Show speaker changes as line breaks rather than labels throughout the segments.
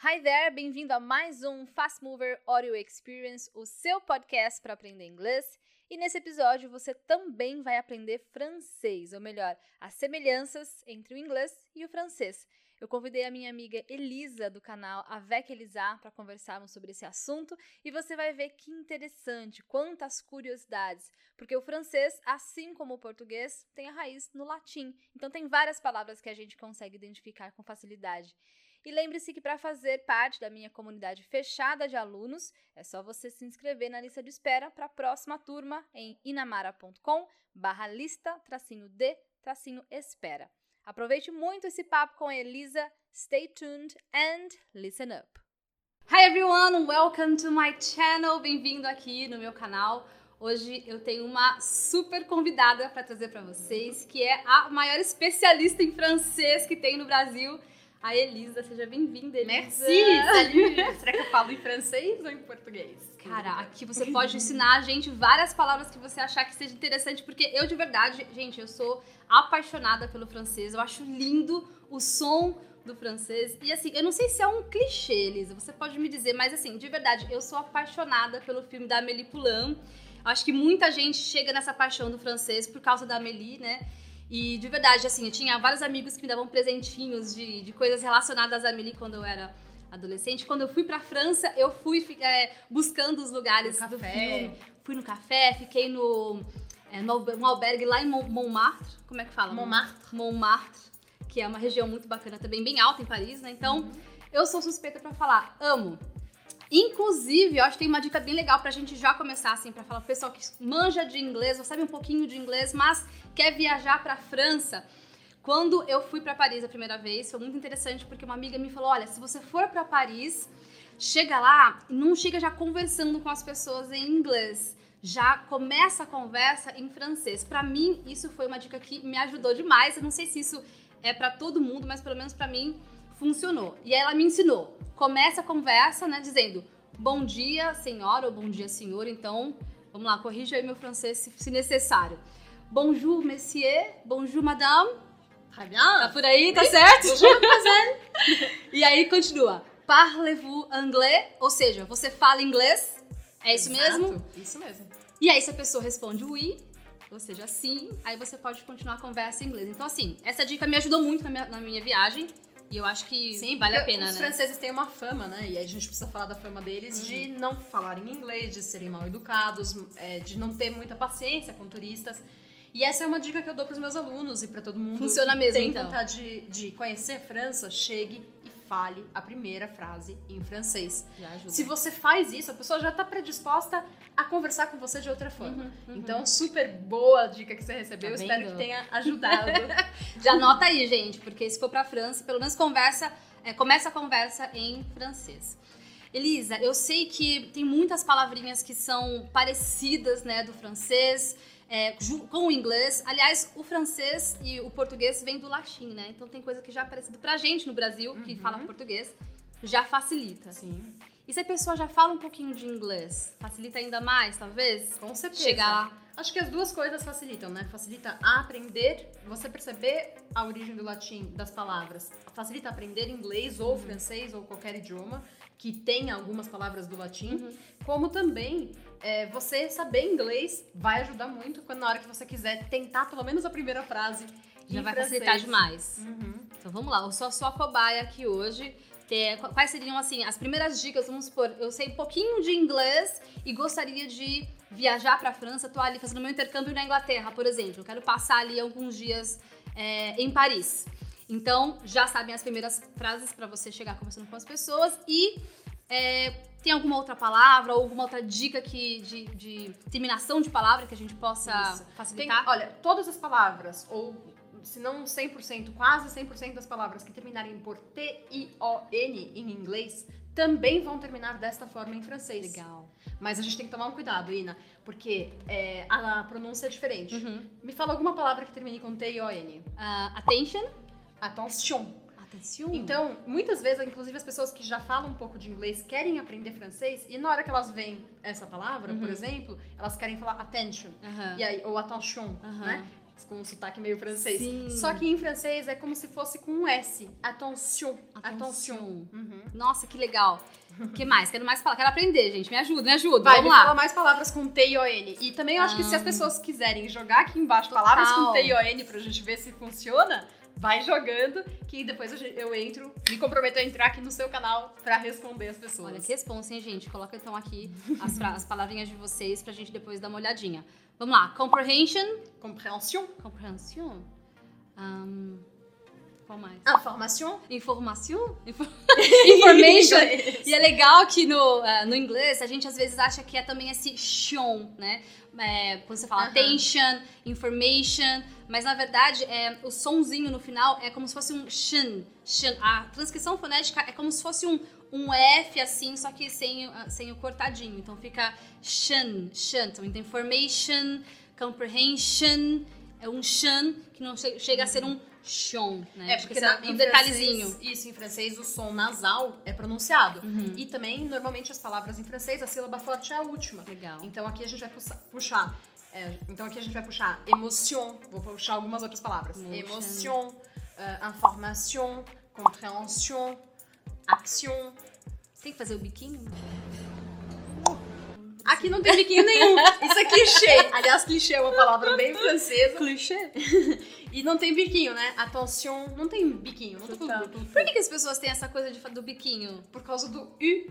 Hi there, bem-vindo a mais um Fast Mover Audio Experience, o seu podcast para aprender inglês. E nesse episódio você também vai aprender francês, ou melhor, as semelhanças entre o inglês e o francês. Eu convidei a minha amiga Elisa do canal Avec Elisa para conversarmos sobre esse assunto e você vai ver que interessante, quantas curiosidades, porque o francês, assim como o português, tem a raiz no latim. Então tem várias palavras que a gente consegue identificar com facilidade. E lembre-se que para fazer parte da minha comunidade fechada de alunos, é só você se inscrever na lista de espera para a próxima turma em inamara.com barra lista tracinho de tracinho espera. Aproveite muito esse papo com a Elisa. Stay tuned and listen up. Hi everyone, welcome to my channel. Bem-vindo aqui no meu canal. Hoje eu tenho uma super convidada para trazer para vocês, que é a maior especialista em francês que tem no Brasil, a Elisa. Seja bem-vinda, Elisa.
Merci. Será que eu falo em francês ou em português?
Cara, aqui você pode ensinar a gente várias palavras que você achar que seja interessante, porque eu de verdade, gente, eu sou apaixonada pelo francês. Eu acho lindo o som do francês. E assim, eu não sei se é um clichê, Elisa, você pode me dizer, mas assim, de verdade, eu sou apaixonada pelo filme da Amélie Poulain. Acho que muita gente chega nessa paixão do francês por causa da Amélie, né? E de verdade, assim, eu tinha vários amigos que me davam presentinhos de, de coisas relacionadas à Amélie quando eu era adolescente. Quando eu fui pra França, eu fui é, buscando os lugares do filme. Fui no café, fiquei no, é, no, no albergue lá em Montmartre. Como é que fala?
Montmartre.
Montmartre, que é uma região muito bacana também, bem alta em Paris, né? Então, uhum. eu sou suspeita para falar. Amo. Inclusive, eu acho que tem uma dica bem legal pra gente já começar, assim, pra falar pro pessoal que manja de inglês, ou sabe um pouquinho de inglês, mas quer viajar pra França. Quando eu fui para Paris a primeira vez, foi muito interessante porque uma amiga me falou: olha, se você for para Paris, chega lá não chega já conversando com as pessoas em inglês. Já começa a conversa em francês. Para mim, isso foi uma dica que me ajudou demais. Eu não sei se isso é para todo mundo, mas pelo menos para mim funcionou. E aí ela me ensinou. Começa a conversa, né, dizendo bom dia, senhora, ou bom dia, senhor. Então, vamos lá, corrija aí meu francês se, se necessário. Bonjour, monsieur. Bonjour, madame.
Tá
por aí, tá certo? e aí continua. Parlez-vous anglais? Ou seja, você fala inglês? É isso
Exato,
mesmo?
Isso mesmo.
E aí, se a pessoa responde oui, ou seja, sim, aí você pode continuar a conversa em inglês. Então, assim, essa dica me ajudou muito na minha, na minha viagem. E eu acho que
Sim,
vale a pena,
os
né?
Os franceses têm uma fama, né? E a gente precisa falar da fama deles uhum. de não falarem inglês, de serem mal educados, é, de não ter muita paciência com turistas. E essa é uma dica que eu dou para os meus alunos e para todo mundo
Funciona mesmo,
tem
então.
vontade de, de conhecer a França, chegue fale a primeira frase em francês. Se você faz isso, a pessoa já está predisposta a conversar com você de outra forma. Uhum, uhum. Então, super boa dica que você recebeu. Tá Espero que tenha ajudado.
já anota aí, gente, porque se for para França, pelo menos conversa, é, começa a conversa em francês. Elisa, eu sei que tem muitas palavrinhas que são parecidas, né, do francês é, com o inglês. Aliás, o francês e o português vêm do latim, né? Então tem coisa que já é parecido pra gente no Brasil, que uhum. fala português, já facilita.
Sim.
E se a pessoa já fala um pouquinho de inglês, facilita ainda mais, talvez?
Com certeza.
Chegar lá.
Acho que as duas coisas facilitam, né? Facilita aprender, você perceber a origem do latim das palavras. Facilita aprender inglês ou uhum. francês ou qualquer idioma que tenha algumas palavras do latim, uhum. como também é, você saber inglês vai ajudar muito quando na hora que você quiser tentar pelo menos a primeira frase.
Já vai
francês.
facilitar demais.
Uhum.
Então vamos lá, eu sou a sua cobaia aqui hoje. Quais seriam, assim, as primeiras dicas? Vamos supor, eu sei um pouquinho de inglês e gostaria de viajar para a França. Estou ali fazendo meu intercâmbio na Inglaterra, por exemplo. Eu quero passar ali alguns dias é, em Paris. Então, já sabem as primeiras frases para você chegar conversando com as pessoas e é, tem alguma outra palavra ou alguma outra dica que, de, de terminação de palavra que a gente possa Isso. facilitar?
Tem, olha, todas as palavras, ou se não 100%, quase 100% das palavras que terminarem por T-I-O-N em inglês, também vão terminar desta forma em francês.
Legal.
Mas a gente tem que tomar um cuidado, Ina, porque é, a, pronúncia é diferente. Uhum. Me fala alguma palavra que termine com T-I-O-N.
Uh, attention.
Attention.
Atenção.
Então, muitas vezes, inclusive as pessoas que já falam um pouco de inglês querem aprender francês e na hora que elas veem essa palavra, uhum. por exemplo, elas querem falar attention,
uhum.
e aí, ou attention, uhum. né? com um sotaque meio francês.
Sim.
Só que em francês é como se fosse com um S. Attention.
Attention.
Uhum.
Nossa, que legal. O que mais? Quero mais falar. Quero aprender, gente. Me ajuda, me ajuda.
Vai,
Vamos
me
lá.
fala mais palavras com T e O-N. E também eu acho que se as
Ah.
pessoas quiserem jogar aqui embaixo
Total.
palavras com T e O-N pra gente ver se funciona, vai jogando, que depois eu, eu entro, me comprometo a entrar aqui no seu canal pra responder as pessoas.
Olha, que responsa, hein, gente? Coloca então aqui as, as palavrinhas de vocês pra gente depois dar uma olhadinha. Vamos lá. Comprehension.
Compréhension,
Comprehension. Ahn, qual mais?
information,
Informação? Info- Information. E é legal que no, ah, no inglês a gente às vezes acha que é também esse shon, né? É, quando você fala
Aham.
attention, information, mas na verdade é, o sonzinho no final é como se fosse um shin. shin. A transcrição fonética é como se fosse um, um F assim, só que sem, ah, sem o cortadinho. Então fica shin, shin. Então information, comprehension, é um shan que não che- chega a ser um shon, né?
É,
que
porque
esse
na,
um detalhezinho.
francês- isso, em francês o som nasal é pronunciado.
Uhum.
E também, normalmente, as palavras em francês, a sílaba forte é a última.
Legal.
Então aqui a gente vai puxa- puxar. é, então aqui a gente vai puxar emotion. Vou puxar algumas outras palavras.
Emotion.
Euh, information, compréhension, action.
Tem que fazer o biquinho?
Aqui não tem biquinho nenhum. Isso é clichê. Aliás, clichê é uma palavra bem francesa.
Clichê.
E não tem biquinho, né? Attention, não tem biquinho. Não falando
Por que, que as pessoas têm essa coisa de, do biquinho?
por causa do U. E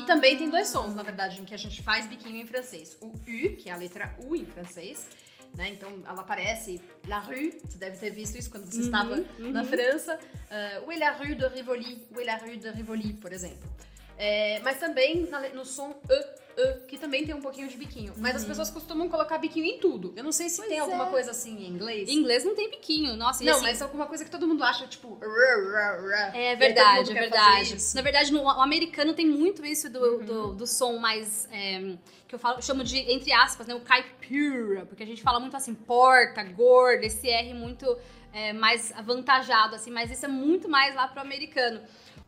Ah.
também tem dois sons, na verdade, em que a gente faz biquinho em francês. O U, que é a letra U em francês, né? Então ela aparece la rue, você deve ter visto isso quando você
Uhum,
estava
uhum.
na França. Uh, où est la rue de Rivoli? Où est la rue de Rivoli, por exemplo. É, mas também na no som E, Que também tem um pouquinho de biquinho. Mas as pessoas costumam colocar biquinho em tudo. Eu não sei se
Pois
tem alguma
é.
coisa assim em inglês.
Em inglês não tem biquinho. Nossa, e
Não,
assim,
mas alguma coisa que todo mundo acha, tipo...
É verdade, é verdade. Na verdade, no, o americano tem muito isso do,
Uhum.
do, do som mais. é, que eu falo, chamo de, entre aspas, né? O caipira. Porque a gente fala muito assim, porta, gorda, esse R muito é, mais avantajado, assim. Mas isso é muito mais lá pro americano.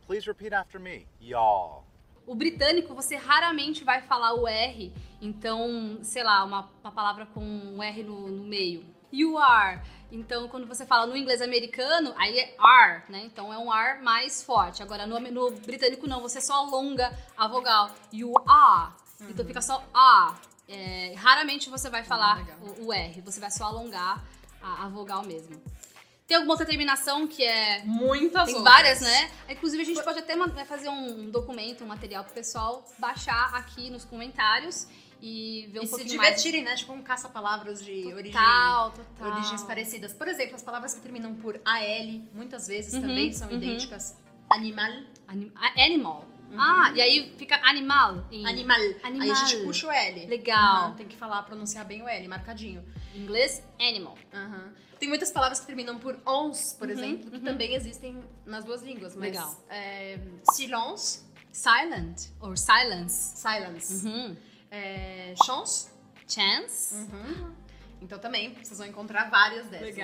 Please repeat after me. Y'all.
O britânico, você raramente vai falar o R, então, sei lá, uma, uma palavra com um R no, no meio. You are. Então, quando você fala no inglês americano, aí é are, né? Então é um R mais forte. Agora, no, no britânico, não, você só alonga a vogal. You are. Então fica só A. É, raramente você vai falar
legal.
o, o R, você vai só alongar a, a vogal mesmo. Tem alguma outra terminação que é
Muitas
tem
outras.
várias, né? Inclusive, a gente pode até fazer um documento, um material pro pessoal baixar aqui nos comentários e ver um
E se
pouquinho
divertirem, né? Tipo um caça-palavras de
mais.
origem,
Total, total.
origens parecidas. Por exemplo, as palavras que terminam por AL, muitas vezes
Uhum,
também são
uhum.
idênticas. Animal,
Anim- animal. Ah, e aí fica animal. Em
animal. Aí a
Animal.
gente puxa o L.
Legal.
Aham, tem que falar, pronunciar bem o L, marcadinho.
Em inglês, animal.
Aham. Tem muitas palavras que terminam por ons, por
Uhum,
exemplo, que
uhum.
também existem nas duas línguas. Mas,
Legal.
É, silence,
Silent, or silence.
silence.
Uhum.
É, chance.
Chance.
Uhum. Então também, vocês vão encontrar várias dessas.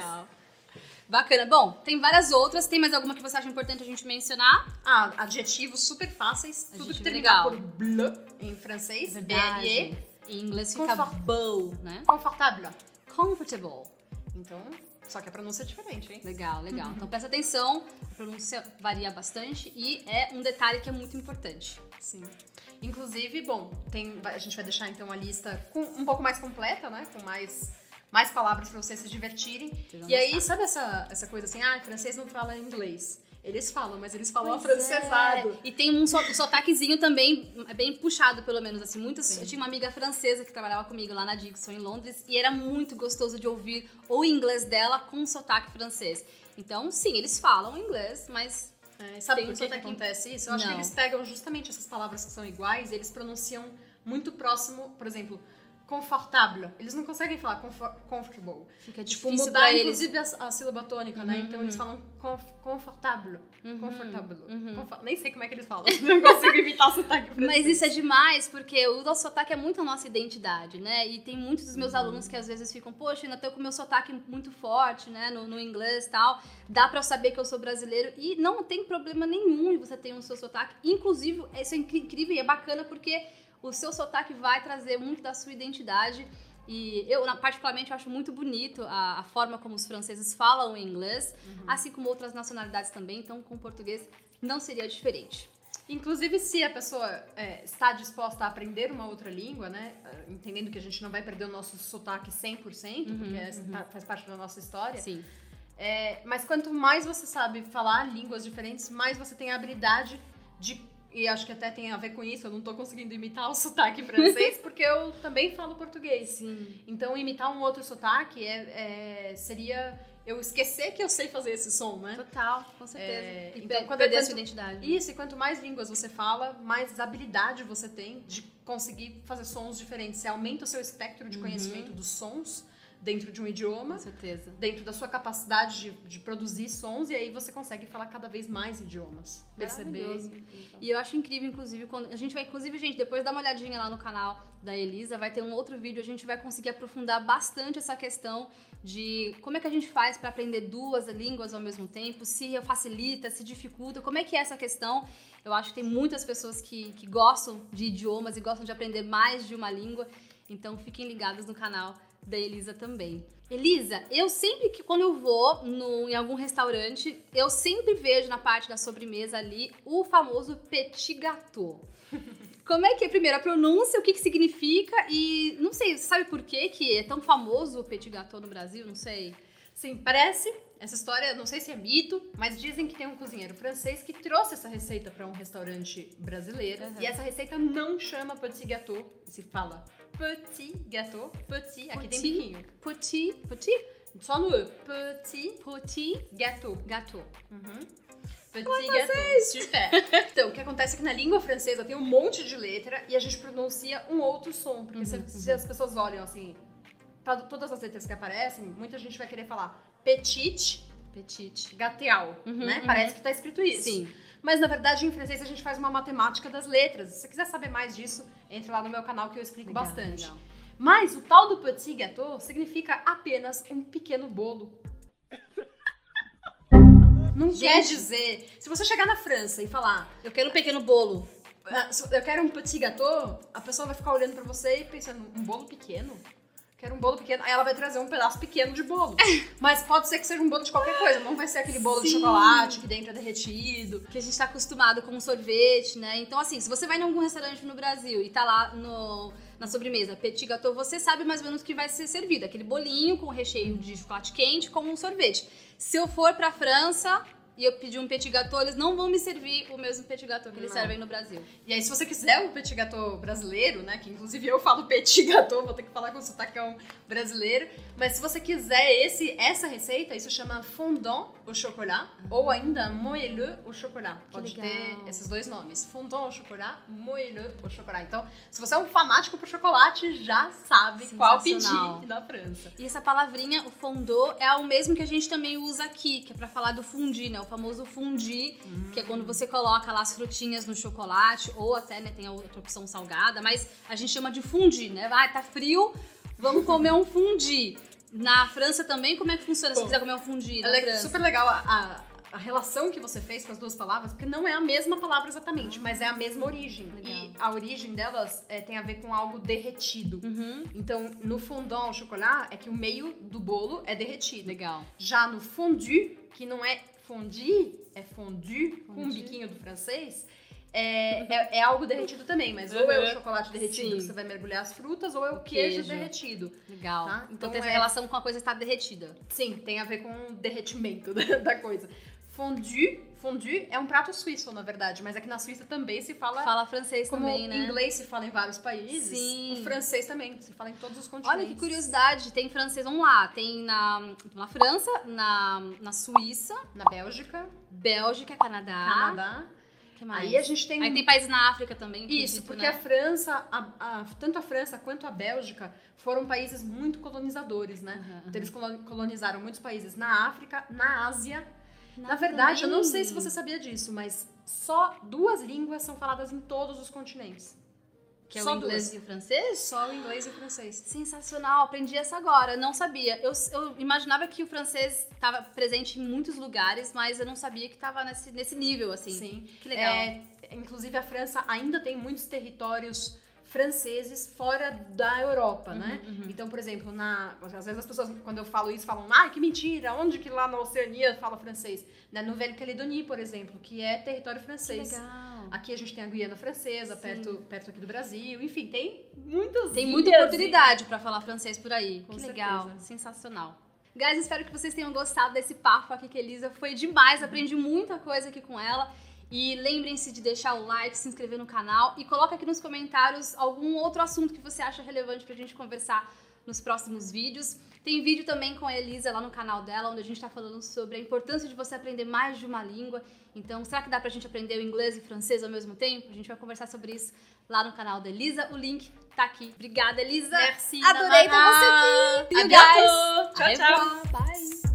Bacana. Bom, tem várias outras. Tem mais alguma que você acha importante a gente mencionar?
Ah, adjetivos super fáceis. Tudo
Adjetivo
que terminar
legal.
por bleu em francês. B-L-E.
Em inglês fica
Confort-
né?
Confortable.
Comfortable.
Então, só que a pronúncia é diferente, hein?
Legal, legal. Então presta atenção, a pronúncia varia bastante e é um detalhe que é muito importante.
Sim. Inclusive, bom, tem, a gente vai deixar então a lista com, um pouco mais completa, né? Com mais, mais palavras pra vocês se divertirem. E aí, sabe essa, essa coisa assim, ah, francês não fala inglês. Eles falam, mas eles falam
Pois
afrancesado.
é. E tem um so- sotaquezinho também, é bem puxado, pelo menos, assim. Muitas,
Sim.
eu tinha uma amiga francesa que trabalhava comigo lá na Dixon, em Londres, e era muito gostoso de ouvir o inglês dela com sotaque francês. Então, sim, eles falam inglês, mas
É, sabe por que, que acontece isso? Eu acho que
Não.
eles pegam justamente essas palavras que são iguais e eles pronunciam muito próximo, por exemplo, confortable. Eles não conseguem falar comfor- comfortable.
fica
Tipo,
difícil
mudar
pra eles.
inclusive a, a sílaba tônica, né?
Uhum,
Então eles
uhum.
falam conf, confortable.
Uhum,
Confortable.
uhum.
Confo- Nem sei como é que eles falam. Não consigo imitar o sotaque.
Mas isso é demais, porque o nosso sotaque é muito a nossa identidade, né? E tem muitos dos meus alunos que às vezes ficam, poxa, ainda tô com o meu sotaque muito forte, né? No, no inglês e tal. Dá pra saber que eu sou brasileiro. E não tem problema nenhum em você ter o seu sotaque. Inclusive, isso é incrível e é bacana porque o seu sotaque vai trazer muito da sua identidade. E eu, particularmente, acho muito bonito a, a forma como os franceses falam inglês, assim como outras nacionalidades também, então com o português não seria diferente.
Inclusive, se a pessoa é, está disposta a aprender uma outra língua, né? Entendendo que a gente não vai perder o nosso sotaque 100%, porque é- tá- faz parte da nossa história.
Sim.
É, mas quanto mais você sabe falar línguas diferentes, mais você tem a habilidade de. E acho que até tem a ver com isso, eu não tô conseguindo imitar o sotaque francês, porque eu também falo português.
Sim.
Então, imitar um outro sotaque é, é- seria eu esquecer que eu sei fazer esse som, né?
Total, com certeza.
É,
e
então, quando-
perder a sua identidade.
Isso, e quanto mais línguas você fala, mais habilidade você tem de conseguir fazer sons diferentes. Você aumenta o seu espectro de conhecimento dos sons dentro de um idioma,
Com certeza.
dentro da sua capacidade de, de produzir sons, e aí você consegue falar cada vez mais idiomas. Perceber.
Maravilhoso. E eu acho incrível, inclusive, quando a gente vai, inclusive, gente, depois dá uma olhadinha lá no canal da Elisa, vai ter um outro vídeo, a gente vai conseguir aprofundar bastante essa questão de como é que a gente faz para aprender duas línguas ao mesmo tempo, se facilita, se dificulta, como é que é essa questão. Eu acho que tem muitas pessoas que, que gostam de idiomas e gostam de aprender mais de uma língua, então fiquem ligados no canal da Elisa também. Elisa, eu sempre que quando eu vou no- em algum restaurante, eu sempre vejo na parte da sobremesa ali o famoso petit gâteau. Como é que é, primeiro, a pronúncia, o que, que significa e não sei, sabe por que que é tão famoso o petit gâteau no Brasil? Não sei.
Sim, parece. Essa história, não sei se é mito, mas dizem que tem um cozinheiro francês que trouxe essa receita para um restaurante brasileiro.
Uhum.
E essa receita não chama petit gâteau, se fala petit gâteau, petit, aqui tem
Petit.
biquinho.
Petit, petit,
Só no E. Petit
petit
gâteau.
gâteau.
Uhum. Petit gâteau. Super. Então, o que acontece é que na língua francesa tem um monte de letra e a gente pronuncia um outro som. Porque se, se as pessoas olham assim, pra todas as letras que aparecem, muita gente vai querer falar petit
Petit.
gâteau,
Uhum,
né?
uhum.
Parece que tá escrito isso.
Sim.
Mas na verdade, em francês, a gente faz uma matemática das letras. Se você quiser saber mais disso, entre lá no meu canal que eu explico
Legal,
bastante.
legal.
Mas o tal do petit gâteau significa apenas um pequeno bolo. Não quer dizer. Se você chegar na França e falar,
Eu quero um pequeno bolo.
"Ah, eu quero um petit gâteau, a pessoa vai ficar olhando pra você e pensando, um bolo pequeno? Quero um bolo pequeno. Aí ela vai trazer um pedaço pequeno de bolo. Mas pode ser que seja um bolo de qualquer coisa. Não vai ser aquele bolo de
Sim.
chocolate que dentro é derretido.
que a gente tá acostumado com um sorvete, né? Então, assim, se você vai em algum restaurante no Brasil e tá lá no, na sobremesa petit gâteau, você sabe mais ou menos o que vai ser servido. Aquele bolinho com recheio de chocolate quente com um sorvete. Se eu for pra França e eu pedir um petit gâteau, eles não vão me servir o mesmo petit gâteau que eles
Não.
servem no Brasil.
E aí, se você quiser o petit gâteau brasileiro, né? Que inclusive eu falo petit gâteau, vou ter que falar com o sotacão brasileiro. Mas se você quiser esse, essa receita, isso chama fondant au chocolat ou ainda moelleux au chocolat. Pode
legal.
ter esses dois nomes: fondant au chocolat, moelleux au chocolat. Então, se você é um fanático por chocolate, já sabe qual pedir na França.
E essa palavrinha, o fondô, é o mesmo que a gente também usa aqui, que é pra falar do fundi, né? O famoso fundi, que é quando você coloca lá as frutinhas no chocolate, ou até, né, tem a outra opção salgada, mas a gente chama de fundi, né? Vai, tá frio, vamos comer um fundi. Na França também, como é que funciona se
Bom,
quiser comer um fundi na
é super legal a, a, a relação que você fez com as duas palavras, porque não é a mesma palavra exatamente, mas é a mesma origem.
Legal.
E a origem delas é, tem a ver com algo derretido.
Uhum,
Então, no fondant au chocolat, é que o meio do bolo é derretido.
legal.
Já no fondue, que não é fondue, é fondue, com um biquinho do francês, é, é, é algo derretido também, mas ou é o
Uhum.
chocolate derretido
Sim.
que você vai mergulhar as frutas, ou é o queijo,
queijo.
derretido.
Legal.
Tá?
Então,
Então
tem essa
é-
relação com a coisa estar derretida.
Sim, tem a ver com o derretimento da coisa. Fondue, fondue é um prato suíço, na verdade, mas aqui na Suíça também se fala,
Fala francês
como
também, né?
inglês se fala em vários países,
Sim.
o francês também se fala em todos os continentes.
Olha que curiosidade, tem francês, vamos lá, tem na, na França, na, na Suíça,
Na Bélgica,
Bélgica, Canadá.
Canadá.
que mais?
Aí a gente tem,
Aí tem países na África também.
isso,
acredito,
porque
né?
a França, a- a- tanto a França quanto a Bélgica foram países muito colonizadores, né?
Aham,
Então eles colo- colonizaram muitos países na África, na Ásia. Na verdade, eu não sei se você sabia disso, mas só duas línguas são faladas em todos os continentes.
Que é
só
o inglês
duas.
e o francês?
Só o inglês e o francês.
Sensacional, aprendi essa agora, não sabia. Eu, eu imaginava que o francês estava presente em muitos lugares, mas eu não sabia que estava nesse, nesse nível, assim.
Sim.
Que legal.
É, inclusive, a França ainda tem muitos territórios franceses fora da Europa, né?
uhum.
Então, por exemplo, na, às vezes as pessoas, quando eu falo isso, falam, ai, que mentira, onde que lá na Oceania fala francês? Na Nouvelle-Calédonie, por exemplo, que é território francês.
Legal.
Aqui a gente tem a Guiana Francesa,
Sim.
perto, perto aqui do Brasil. Enfim, tem muitas
Tem muita oportunidade pra falar francês por aí.
Com
que
certeza.
legal, sensacional. Guys, espero que vocês tenham gostado desse papo aqui com a Elisa. Foi demais, aprendi muita coisa aqui com ela. E lembrem-se de deixar o like, se inscrever no canal e coloca aqui nos comentários algum outro assunto que você acha relevante pra gente conversar nos próximos vídeos. Tem vídeo também com a Elisa lá no canal dela, onde a gente tá falando sobre a importância de você aprender mais de uma língua. Então, será que dá pra gente aprender o inglês e o francês ao mesmo tempo? A gente vai conversar sobre isso lá no canal da Elisa. O link tá aqui. Obrigada, Elisa.
Merci,
Adorei ter você aqui. You guys.
Tchau,
Au
tchau.
Bye.